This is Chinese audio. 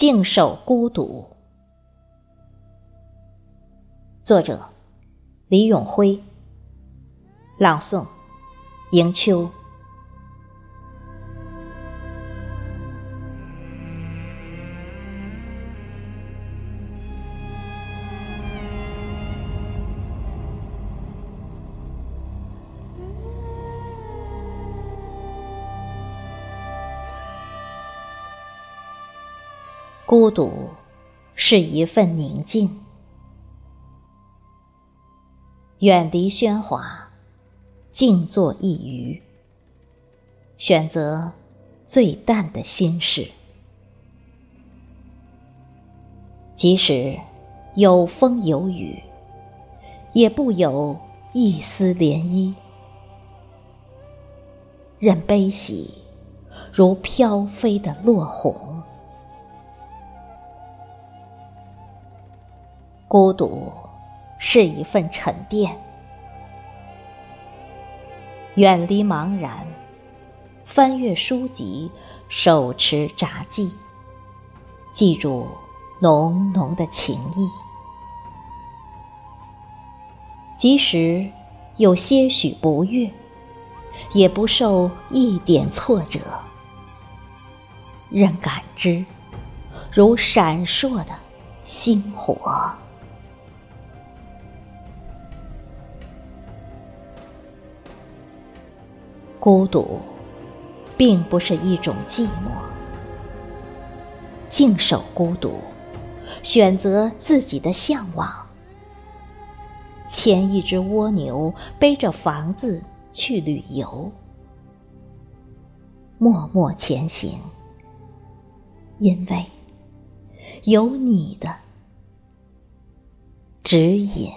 静守孤独。作者：李永辉。朗诵：迎秋。孤独是一份宁静，远离喧哗，静坐一隅，选择最淡的心事。即使有风有雨，也不有一丝涟漪，任悲喜如飘飞的落红。孤独是一份沉淀，远离茫然，翻阅书籍，手持札记，记住浓浓的情意。即使有些许不悦，也不受一点挫折，任感知如闪烁的星火。孤独，并不是一种寂寞。静守孤独，选择自己的向往。牵一只蜗牛，背着房子去旅游，默默前行，因为有你的指引。